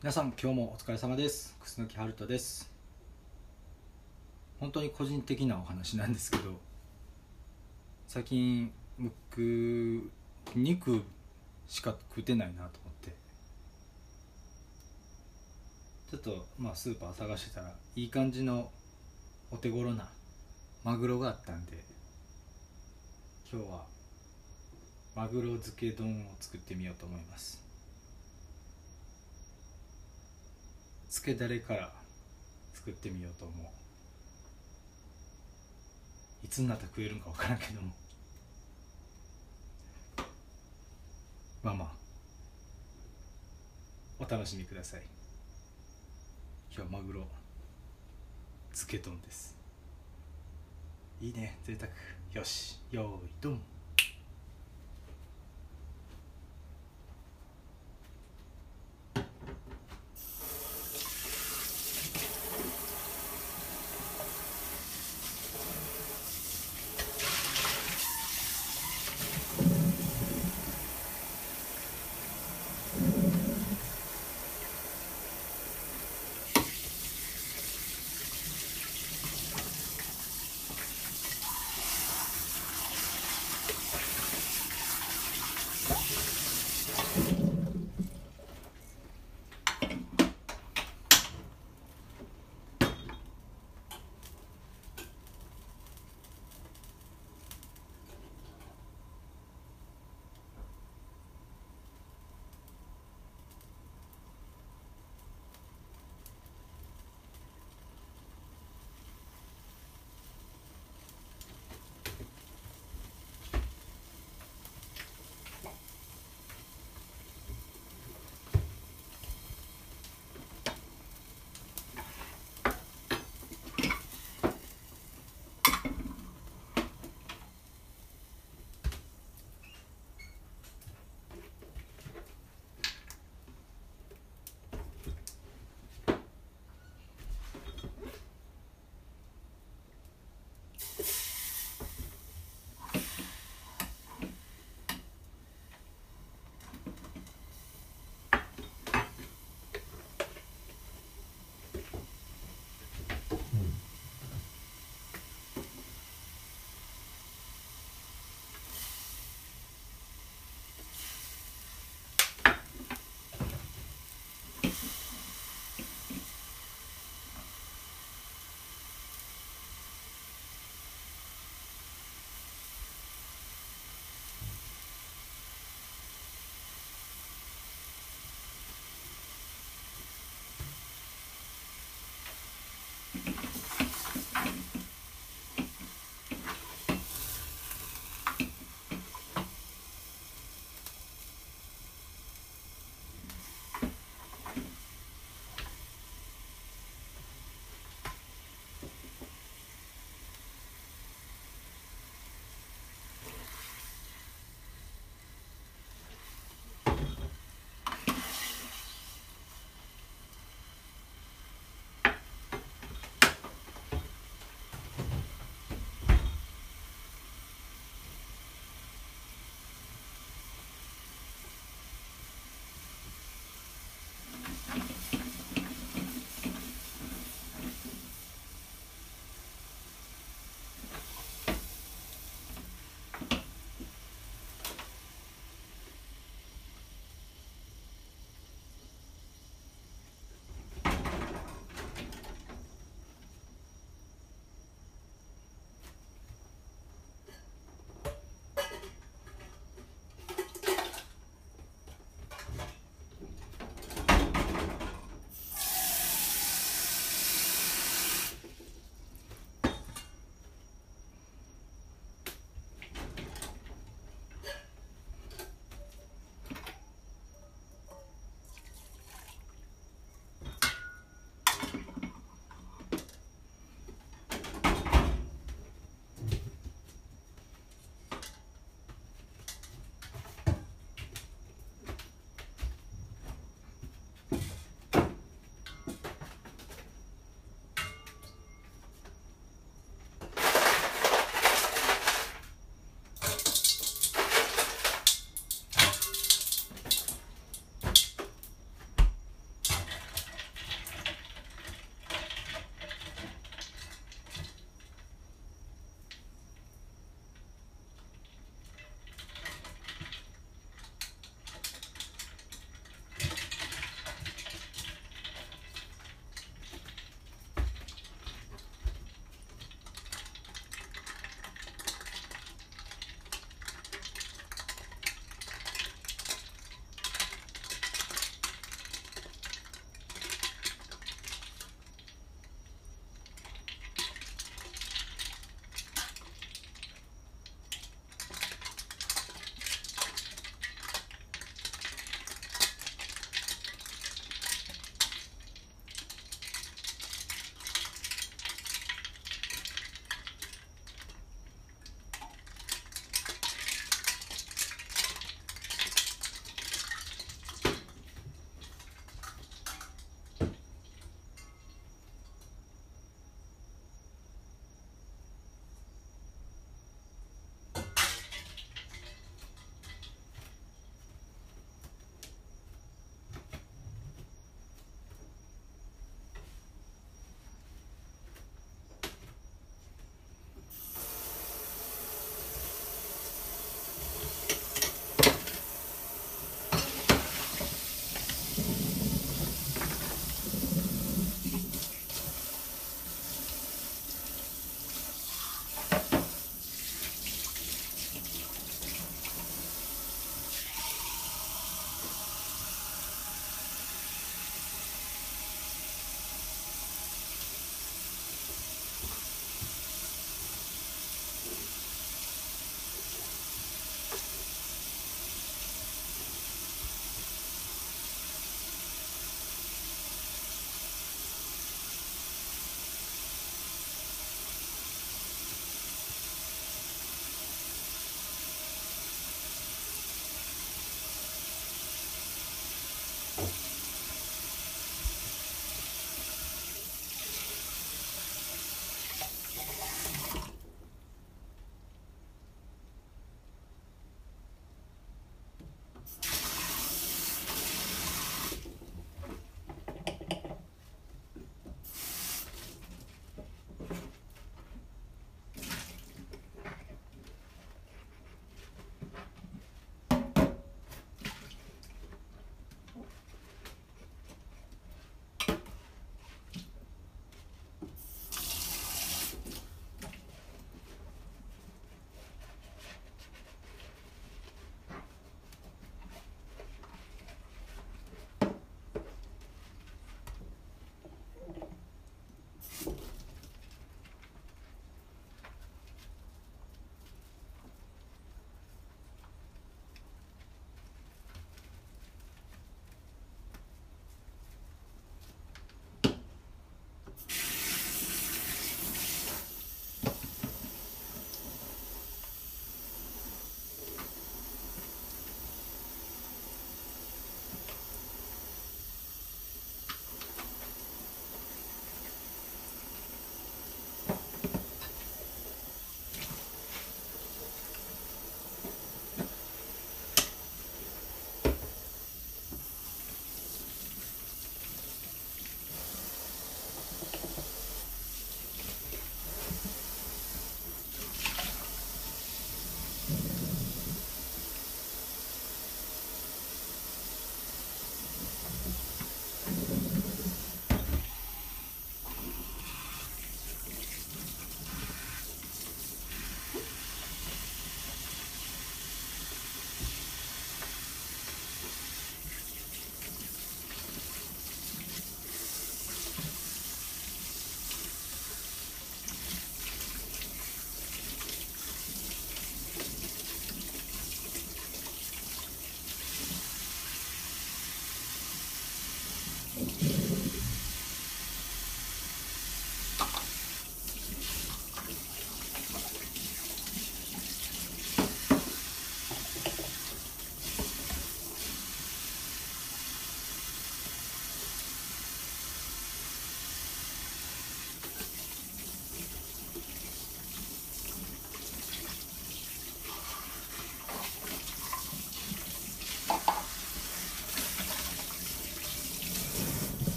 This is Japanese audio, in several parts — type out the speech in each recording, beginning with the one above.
皆さん今日もお疲れ様です。楠木春人です。本当に個人的なお話なんですけど最近僕肉しか食ってないなと思って。ちょっとまあスーパー探してたらいい感じのお手頃なマグロがあったんで今日はマグロ漬け丼を作ってみようと思います。つけだれから作ってみようと思う。いつになったら食えるんか分からんけども。まあまあお楽しみください。今日はマグロ漬け丼です。いいね贅沢。よしよーいドン。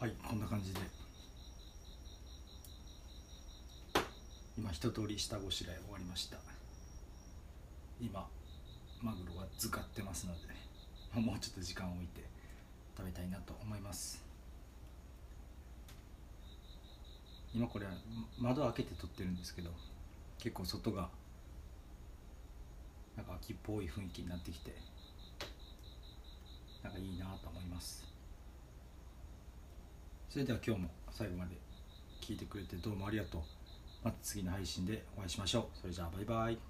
はいこんな感じで。今一通り下ごしらえ終わりました。今マグロが漬かってますので もうちょっと時間を置いて食べたいなと思います。今これ窓開けて撮ってるんですけど結構外がなんか秋っぽい雰囲気になってきてなんかいいなと思います。それでは今日も最後まで聞いてくれてどうもありがとう。また次の配信でお会いしましょう。それじゃあバイバイ。